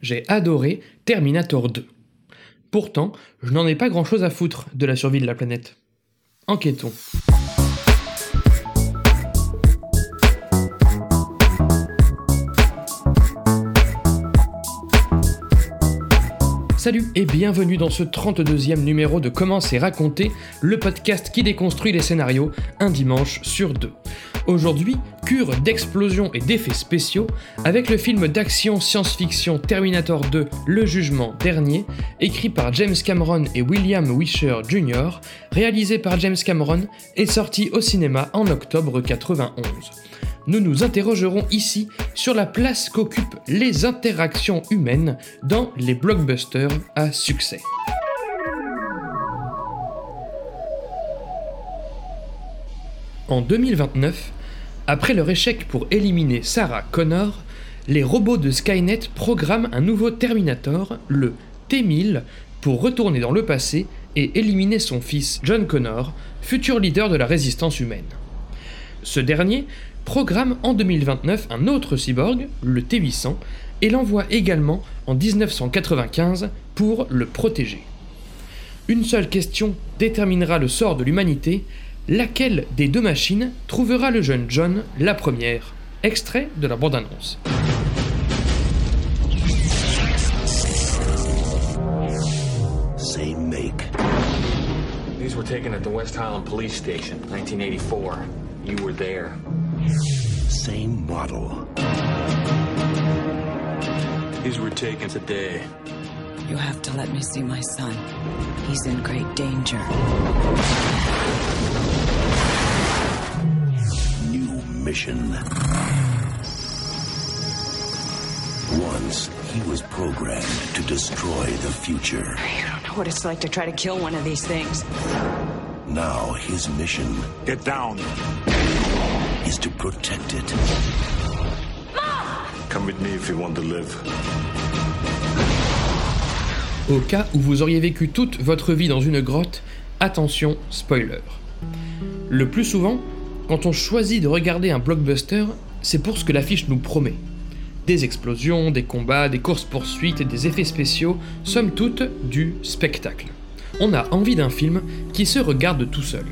j'ai adoré Terminator 2. Pourtant, je n'en ai pas grand chose à foutre de la survie de la planète. Enquêtons. Salut et bienvenue dans ce 32e numéro de Comment c'est raconté, le podcast qui déconstruit les scénarios un dimanche sur deux. Aujourd'hui, cure d'explosions et d'effets spéciaux avec le film d'action science-fiction Terminator 2 Le Jugement Dernier, écrit par James Cameron et William Wisher Jr., réalisé par James Cameron et sorti au cinéma en octobre 91 nous nous interrogerons ici sur la place qu'occupent les interactions humaines dans les blockbusters à succès. En 2029, après leur échec pour éliminer Sarah Connor, les robots de Skynet programment un nouveau Terminator, le T-1000, pour retourner dans le passé et éliminer son fils John Connor, futur leader de la résistance humaine. Ce dernier programme en 2029 un autre cyborg, le T800, et l'envoie également en 1995 pour le protéger. Une seule question déterminera le sort de l'humanité, laquelle des deux machines trouvera le jeune John la première? Extrait de la bande-annonce. Same make. These were taken at the West Highland Police Station, 1984. You were there. Same model. These were taken today. You have to let me see my son. He's in great danger. New mission. Once, he was programmed to destroy the future. You don't know what it's like to try to kill one of these things. Now, his mission Get down. is to protect it. Mom! Come with me if you want to live. Au cas où vous auriez vécu toute votre vie dans une grotte, attention, spoiler. Le plus souvent, quand on choisit de regarder un blockbuster, c'est pour ce que l'affiche nous promet. Des explosions, des combats, des courses-poursuites, des effets spéciaux, somme toute du spectacle. On a envie d'un film qui se regarde tout seul.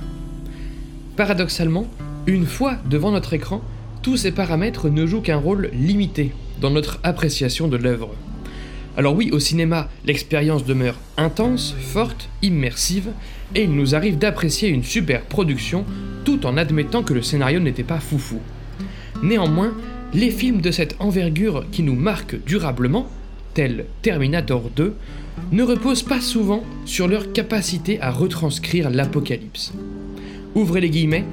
Paradoxalement, une fois devant notre écran, tous ces paramètres ne jouent qu'un rôle limité dans notre appréciation de l'œuvre. Alors oui, au cinéma, l'expérience demeure intense, forte, immersive, et il nous arrive d'apprécier une super production tout en admettant que le scénario n'était pas foufou. Néanmoins, les films de cette envergure qui nous marquent durablement, tels Terminator 2, ne reposent pas souvent sur leur capacité à retranscrire l'apocalypse. Ouvrez les guillemets,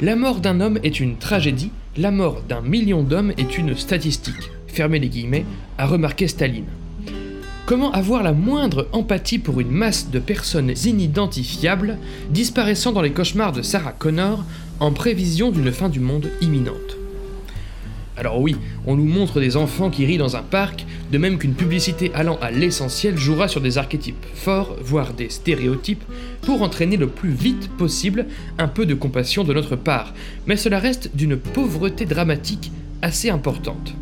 la mort d'un homme est une tragédie, la mort d'un million d'hommes est une statistique. Fermez les guillemets, a remarqué Staline. Comment avoir la moindre empathie pour une masse de personnes inidentifiables disparaissant dans les cauchemars de Sarah Connor en prévision d'une fin du monde imminente? Alors oui, on nous montre des enfants qui rient dans un parc, de même qu'une publicité allant à l'essentiel jouera sur des archétypes forts, voire des stéréotypes, pour entraîner le plus vite possible un peu de compassion de notre part, mais cela reste d'une pauvreté dramatique assez importante.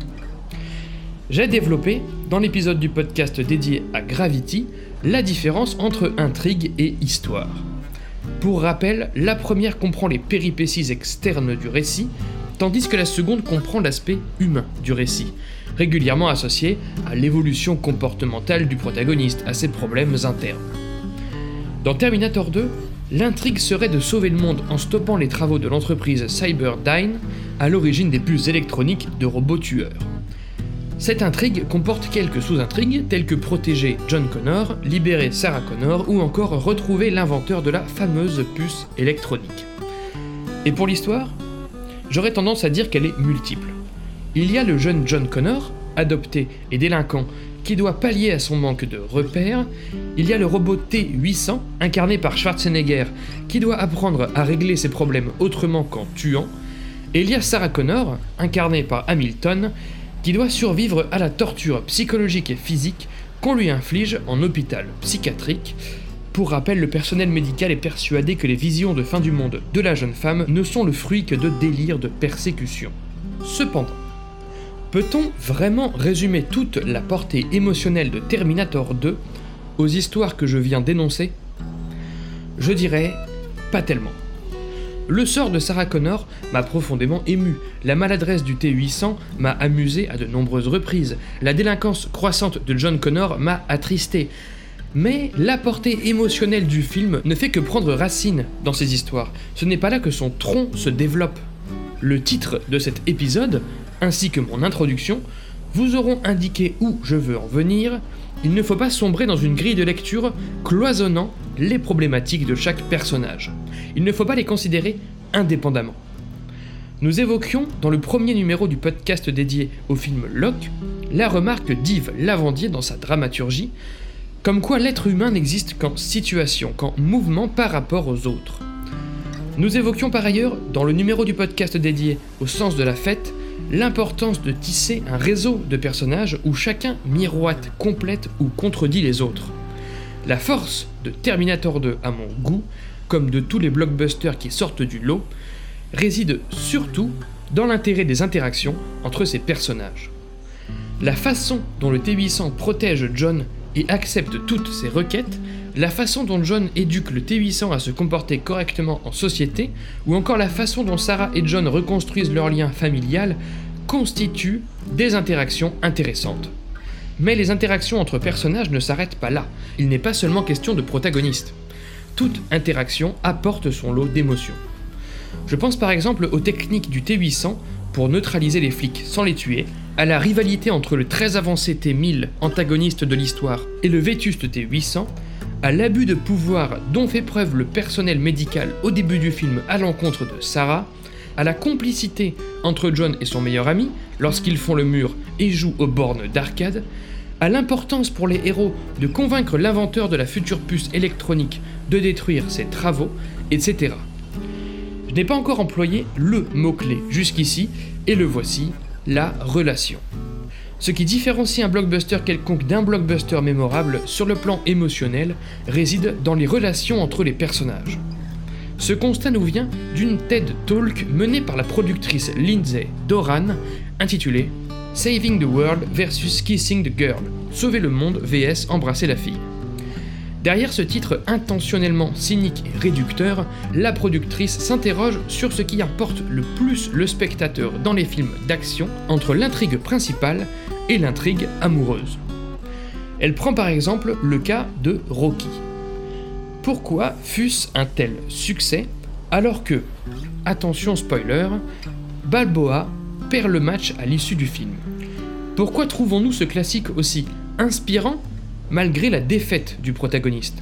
J'ai développé, dans l'épisode du podcast dédié à Gravity, la différence entre intrigue et histoire. Pour rappel, la première comprend les péripéties externes du récit, tandis que la seconde comprend l'aspect humain du récit, régulièrement associé à l'évolution comportementale du protagoniste, à ses problèmes internes. Dans Terminator 2, l'intrigue serait de sauver le monde en stoppant les travaux de l'entreprise Cyberdyne, à l'origine des puces électroniques de robots tueurs. Cette intrigue comporte quelques sous-intrigues telles que protéger John Connor, libérer Sarah Connor ou encore retrouver l'inventeur de la fameuse puce électronique. Et pour l'histoire J'aurais tendance à dire qu'elle est multiple. Il y a le jeune John Connor, adopté et délinquant, qui doit pallier à son manque de repères. Il y a le robot T-800, incarné par Schwarzenegger, qui doit apprendre à régler ses problèmes autrement qu'en tuant. Et il y a Sarah Connor, incarnée par Hamilton, qui doit survivre à la torture psychologique et physique qu'on lui inflige en hôpital psychiatrique. Pour rappel, le personnel médical est persuadé que les visions de fin du monde de la jeune femme ne sont le fruit que de délires de persécution. Cependant, Peut-on vraiment résumer toute la portée émotionnelle de Terminator 2 aux histoires que je viens d'énoncer? Je dirais pas tellement. Le sort de Sarah Connor m'a profondément ému, la maladresse du T-800 m'a amusé à de nombreuses reprises, la délinquance croissante de John Connor m'a attristé. Mais la portée émotionnelle du film ne fait que prendre racine dans ces histoires. Ce n'est pas là que son tronc se développe. Le titre de cet épisode, ainsi que mon introduction, vous auront indiqué où je veux en venir. Il ne faut pas sombrer dans une grille de lecture cloisonnant les problématiques de chaque personnage. Il ne faut pas les considérer indépendamment. Nous évoquions dans le premier numéro du podcast dédié au film Locke la remarque d'Yves Lavandier dans sa dramaturgie, comme quoi l'être humain n'existe qu'en situation, qu'en mouvement par rapport aux autres. Nous évoquions par ailleurs, dans le numéro du podcast dédié au sens de la fête, l'importance de tisser un réseau de personnages où chacun miroite, complète ou contredit les autres. La force de Terminator 2 à mon goût, comme de tous les blockbusters qui sortent du lot, réside surtout dans l'intérêt des interactions entre ces personnages. La façon dont le T-800 protège John et accepte toutes ses requêtes, la façon dont John éduque le T-800 à se comporter correctement en société, ou encore la façon dont Sarah et John reconstruisent leur lien familial, constituent des interactions intéressantes. Mais les interactions entre personnages ne s'arrêtent pas là. Il n'est pas seulement question de protagonistes. Toute interaction apporte son lot d'émotions. Je pense par exemple aux techniques du T-800 pour neutraliser les flics sans les tuer, à la rivalité entre le très avancé T-1000, antagoniste de l'histoire, et le vétuste T-800, à l'abus de pouvoir dont fait preuve le personnel médical au début du film à l'encontre de Sarah, à la complicité entre John et son meilleur ami lorsqu'ils font le mur et jouent aux bornes d'arcade, à l'importance pour les héros de convaincre l'inventeur de la future puce électronique de détruire ses travaux, etc. Je n'ai pas encore employé le mot-clé jusqu'ici, et le voici, la relation. Ce qui différencie un blockbuster quelconque d'un blockbuster mémorable sur le plan émotionnel réside dans les relations entre les personnages. Ce constat nous vient d'une TED Talk menée par la productrice Lindsay Doran intitulée Saving the World versus Kissing the Girl, Sauver le monde vs Embrasser la fille. Derrière ce titre intentionnellement cynique et réducteur, la productrice s'interroge sur ce qui importe le plus le spectateur dans les films d'action entre l'intrigue principale et l'intrigue amoureuse. Elle prend par exemple le cas de Rocky. Pourquoi fut-ce un tel succès alors que, attention spoiler, Balboa perd le match à l'issue du film? Pourquoi trouvons-nous ce classique aussi inspirant malgré la défaite du protagoniste?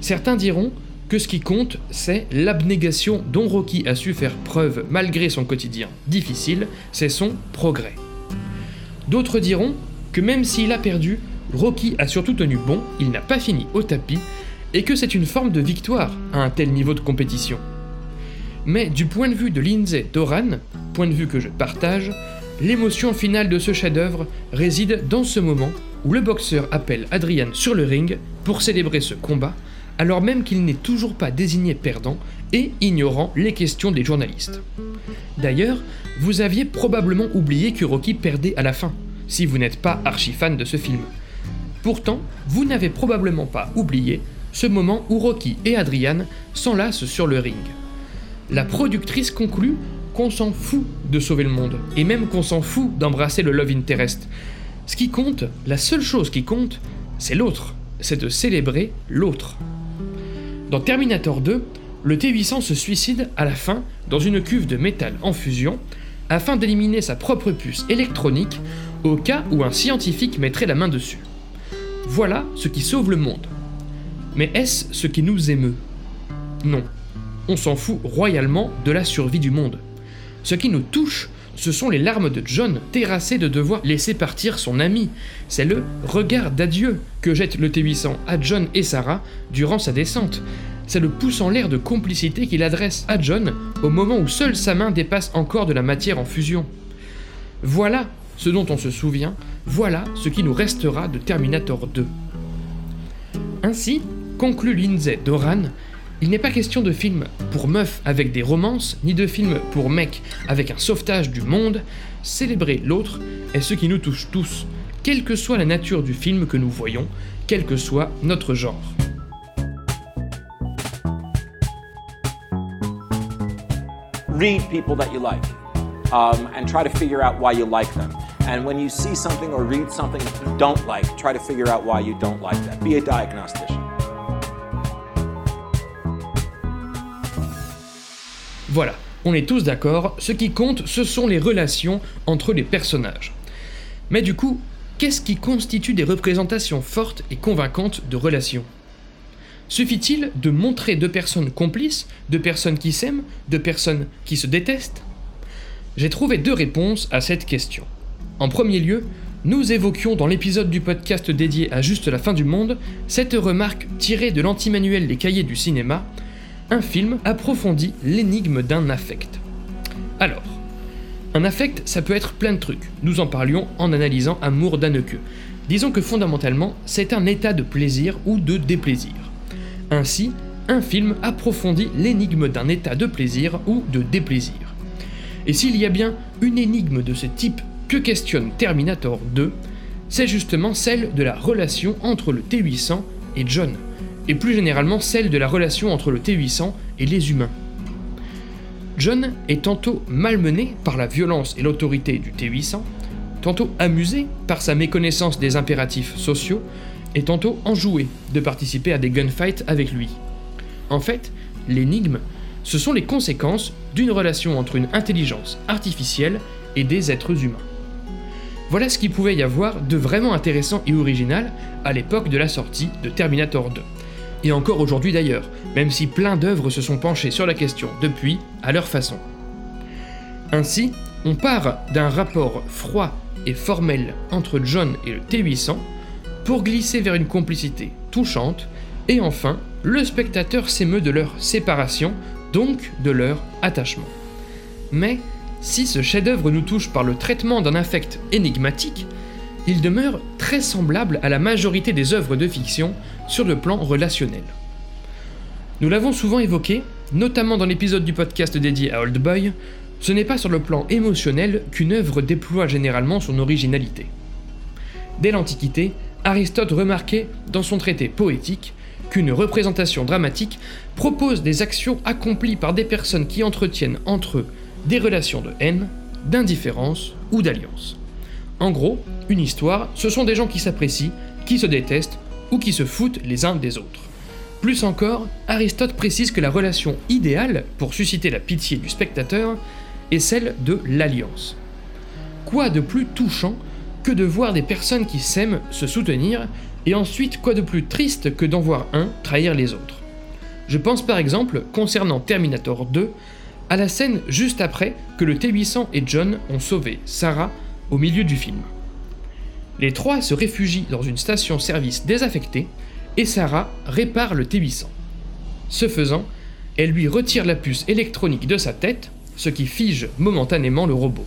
Certains diront que ce qui compte, c'est l'abnégation dont Rocky a su faire preuve malgré son quotidien difficile, c'est son progrès. D'autres diront que même s'il a perdu, Rocky a surtout tenu bon, il n'a pas fini au tapis, et que c'est une forme de victoire à un tel niveau de compétition. Mais du point de vue de Lindsay Doran, point de vue que je partage, l'émotion finale de ce chef-d'œuvre réside dans ce moment où le boxeur appelle Adrian sur le ring pour célébrer ce combat, alors même qu'il n'est toujours pas désigné perdant et ignorant les questions des journalistes. D'ailleurs, vous aviez probablement oublié que Rocky perdait à la fin, si vous n'êtes pas archi-fan de ce film. Pourtant, vous n'avez probablement pas oublié ce moment où Rocky et Adrian s'enlacent sur le ring. La productrice conclut qu'on s'en fout de sauver le monde, et même qu'on s'en fout d'embrasser le love interest, ce qui compte, la seule chose qui compte, c'est l'autre. C'est de célébrer l'autre. Dans Terminator 2, le T-800 se suicide à la fin dans une cuve de métal en fusion afin d'éliminer sa propre puce électronique au cas où un scientifique mettrait la main dessus. Voilà ce qui sauve le monde. Mais est-ce ce qui nous émeut? Non. On s'en fout royalement de la survie du monde. Ce qui nous touche, ce sont les larmes de John, terrassé de devoir laisser partir son ami. C'est le regard d'adieu que jette le T800 à John et Sarah durant sa descente. C'est le pouce en l'air de complicité qu'il adresse à John au moment où seule sa main dépasse encore de la matière en fusion. Voilà ce dont on se souvient, voilà ce qui nous restera de Terminator 2. Ainsi, conclut Lindsay Doran, il n'est pas question de film pour meufs avec des romances, ni de film pour mecs avec un sauvetage du monde. Célébrer l'autre est ce qui nous touche tous, quelle que soit la nature du film que nous voyons, quel que soit notre genre. read people that you like um, and try to figure out why you like them. And when you see something or read something you don't like, try to figure out why you don't like that. Be a diagnostician. Voilà, on est tous d'accord, ce qui compte, ce sont les relations entre les personnages. Mais du coup, qu'est-ce qui constitue des représentations fortes et convaincantes de relations? Suffit-il de montrer deux personnes complices, deux personnes qui s'aiment, deux personnes qui se détestent? J'ai trouvé deux réponses à cette question. En premier lieu, nous évoquions dans l'épisode du podcast dédié à Juste la fin du monde cette remarque tirée de l'anti-manuel cahiers du cinéma un film approfondit l'énigme d'un affect. Alors, un affect, ça peut être plein de trucs. Nous en parlions en analysant Amour d'Anneke. Disons que fondamentalement, c'est un état de plaisir ou de déplaisir. Ainsi, un film approfondit l'énigme d'un état de plaisir ou de déplaisir. Et s'il y a bien une énigme de ce type que questionne Terminator 2, c'est justement celle de la relation entre le T-800 et John, et plus généralement celle de la relation entre le T-800 et les humains. John est tantôt malmené par la violence et l'autorité du T-800, tantôt amusé par sa méconnaissance des impératifs sociaux, et tantôt enjoué de participer à des gunfights avec lui. En fait, l'énigme, ce sont les conséquences d'une relation entre une intelligence artificielle et des êtres humains. Voilà ce qu'il pouvait y avoir de vraiment intéressant et original à l'époque de la sortie de Terminator 2. Et encore aujourd'hui d'ailleurs, même si plein d'œuvres se sont penchées sur la question depuis, à leur façon. Ainsi, on part d'un rapport froid et formel entre John et le T-800 pour glisser vers une complicité touchante, et enfin, le spectateur s'émeut de leur séparation, donc de leur attachement. Mais, si ce chef-d'œuvre nous touche par le traitement d'un affect énigmatique, il demeure très semblable à la majorité des œuvres de fiction sur le plan relationnel. Nous l'avons souvent évoqué, notamment dans l'épisode du podcast dédié à Old Boy, ce n'est pas sur le plan émotionnel qu'une œuvre déploie généralement son originalité. Dès l'Antiquité, Aristote remarquait dans son traité poétique qu'une représentation dramatique propose des actions accomplies par des personnes qui entretiennent entre eux des relations de haine, d'indifférence ou d'alliance. En gros, une histoire, ce sont des gens qui s'apprécient, qui se détestent ou qui se foutent les uns des autres. Plus encore, Aristote précise que la relation idéale pour susciter la pitié du spectateur est celle de l'alliance. Quoi de plus touchant que de voir des personnes qui s'aiment se soutenir, et ensuite quoi de plus triste que d'en voir un trahir les autres Je pense par exemple, concernant Terminator 2, à la scène juste après que le T-800 et John ont sauvé Sarah au milieu du film. Les trois se réfugient dans une station-service désaffectée et Sarah répare le T800. Ce faisant, elle lui retire la puce électronique de sa tête, ce qui fige momentanément le robot.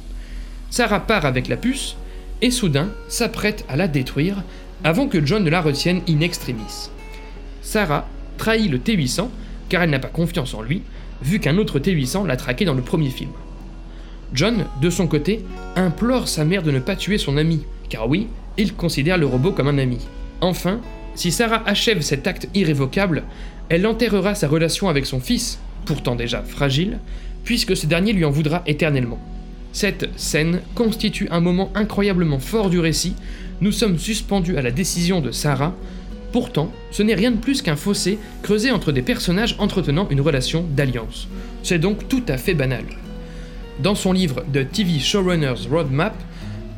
Sarah part avec la puce et soudain s'apprête à la détruire avant que John ne la retienne in extremis. Sarah trahit le T800 car elle n'a pas confiance en lui, vu qu'un autre T800 l'a traqué dans le premier film. John, de son côté, implore sa mère de ne pas tuer son ami, car oui, il considère le robot comme un ami. Enfin, si Sarah achève cet acte irrévocable, elle enterrera sa relation avec son fils, pourtant déjà fragile, puisque ce dernier lui en voudra éternellement. Cette scène constitue un moment incroyablement fort du récit, nous sommes suspendus à la décision de Sarah, pourtant ce n'est rien de plus qu'un fossé creusé entre des personnages entretenant une relation d'alliance. C'est donc tout à fait banal dans son livre The TV Showrunner's Roadmap,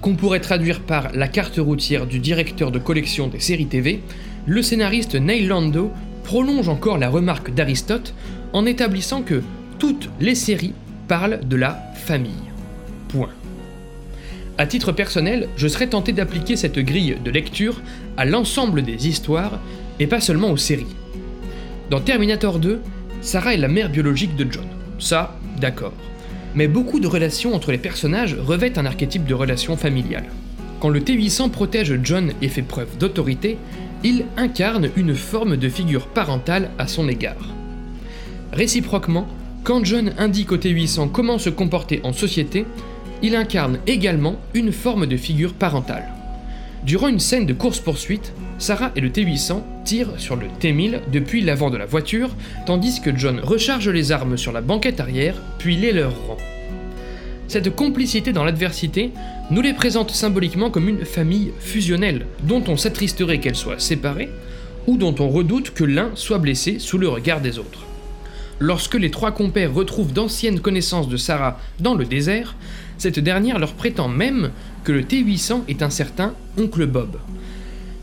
qu'on pourrait traduire par la carte routière du directeur de collection des séries TV, le scénariste Neil Lando prolonge encore la remarque d'Aristote en établissant que toutes les séries parlent de la famille. Point. À titre personnel, je serais tenté d'appliquer cette grille de lecture à l'ensemble des histoires et pas seulement aux séries. Dans Terminator 2, Sarah est la mère biologique de John. Ça, d'accord mais beaucoup de relations entre les personnages revêtent un archétype de relation familiale. Quand le T-800 protège John et fait preuve d'autorité, il incarne une forme de figure parentale à son égard. Réciproquement, quand John indique au T800 comment se comporter en société, il incarne également une forme de figure parentale. Durant une scène de course-poursuite, Sarah et le T800 tirent sur le T1000 depuis l'avant de la voiture, tandis que John recharge les armes sur la banquette arrière, puis les leur rend. Cette complicité dans l'adversité nous les présente symboliquement comme une famille fusionnelle, dont on s'attristerait qu'elle soit séparée, ou dont on redoute que l'un soit blessé sous le regard des autres. Lorsque les trois compères retrouvent d'anciennes connaissances de Sarah dans le désert, cette dernière leur prétend même que le T800 est un certain oncle Bob.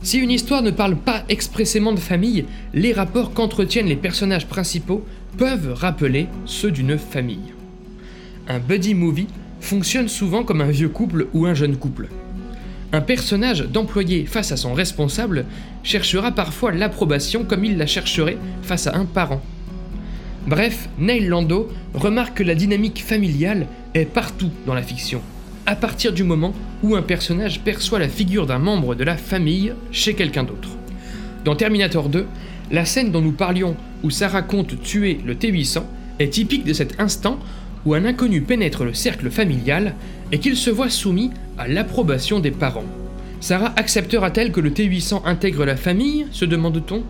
Si une histoire ne parle pas expressément de famille, les rapports qu'entretiennent les personnages principaux peuvent rappeler ceux d'une famille. Un buddy movie fonctionne souvent comme un vieux couple ou un jeune couple. Un personnage d'employé face à son responsable cherchera parfois l'approbation comme il la chercherait face à un parent. Bref, Neil Lando remarque que la dynamique familiale est partout dans la fiction, à partir du moment où un personnage perçoit la figure d'un membre de la famille chez quelqu'un d'autre. Dans Terminator 2, la scène dont nous parlions où Sarah compte tuer le T-800 est typique de cet instant où un inconnu pénètre le cercle familial et qu'il se voit soumis à l'approbation des parents. Sarah acceptera-t-elle que le T-800 intègre la famille se demande-t-on?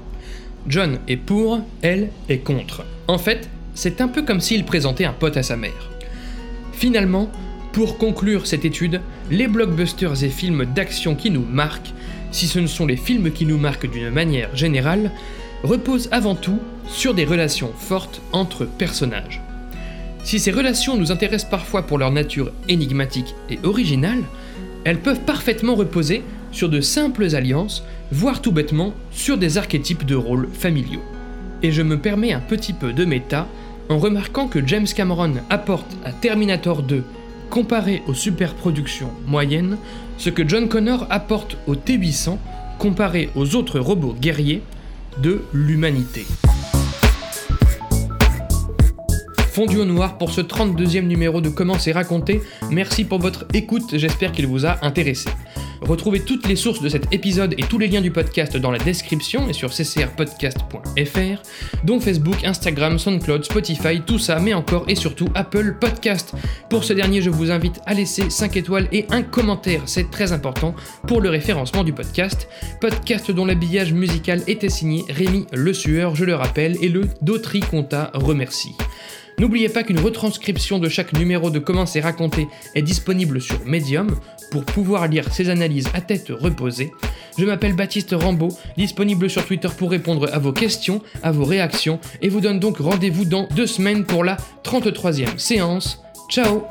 John est pour, elle est contre. En fait, c'est un peu comme s'il présentait un pote à sa mère. Finalement, pour conclure cette étude, les blockbusters et films d'action qui nous marquent, si ce ne sont les films qui nous marquent d'une manière générale, reposent avant tout sur des relations fortes entre personnages. Si ces relations nous intéressent parfois pour leur nature énigmatique et originale, elles peuvent parfaitement reposer sur de simples alliances, voire tout bêtement sur des archétypes de rôles familiaux. Et je me permets un petit peu de méta en remarquant que James Cameron apporte à Terminator 2, comparé aux superproductions moyennes, ce que John Connor apporte au T-800, comparé aux autres robots guerriers, de l'humanité. Fondu au noir pour ce 32e numéro de Comment c'est raconté. Merci pour votre écoute, j'espère qu'il vous a intéressé. Retrouvez toutes les sources de cet épisode et tous les liens du podcast dans la description et sur ccrpodcast.fr, dont Facebook, Instagram, SoundCloud, Spotify, tout ça, mais encore et surtout Apple Podcast. Pour ce dernier, je vous invite à laisser 5 étoiles et un commentaire, c'est très important pour le référencement du podcast. Podcast dont l'habillage musical était signé Rémi Le Sueur, je le rappelle, et le Dautry Conta remercie. N'oubliez pas qu'une retranscription de chaque numéro de Comment c'est raconté est disponible sur Medium pour pouvoir lire ces analyses à tête reposée. Je m'appelle Baptiste Rambaud, disponible sur Twitter pour répondre à vos questions, à vos réactions, et vous donne donc rendez-vous dans deux semaines pour la 33e séance. Ciao